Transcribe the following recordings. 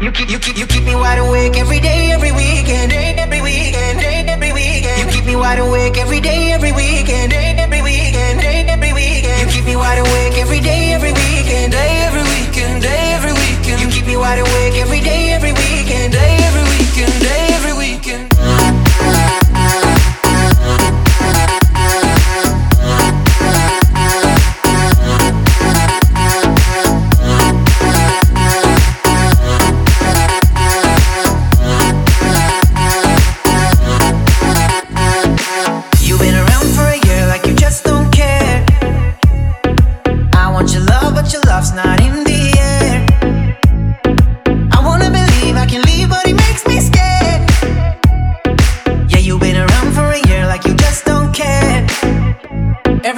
You keep, you keep, you keep me wide awake every day, every weekend, every weekend, every weekend. You keep me wide awake every day.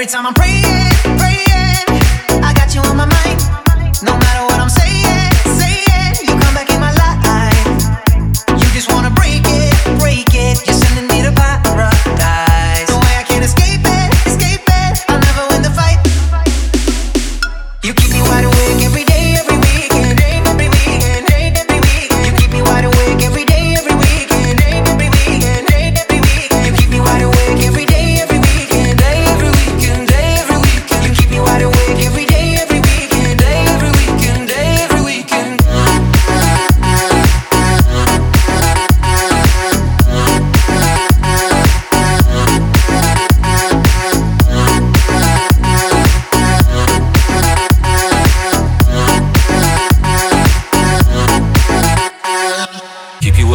Every time I'm praying, praying.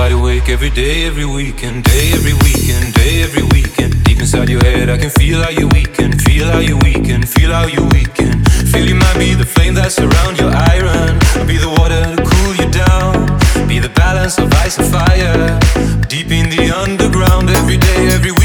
wide awake every day, every weekend, day every weekend, day every weekend. Deep inside your head, I can feel how you weaken, feel how you weaken, feel how you weaken. Feel you might be the flame that surrounds your iron, I'll be the water to cool you down, be the balance of ice and fire. Deep in the underground, every day, every week.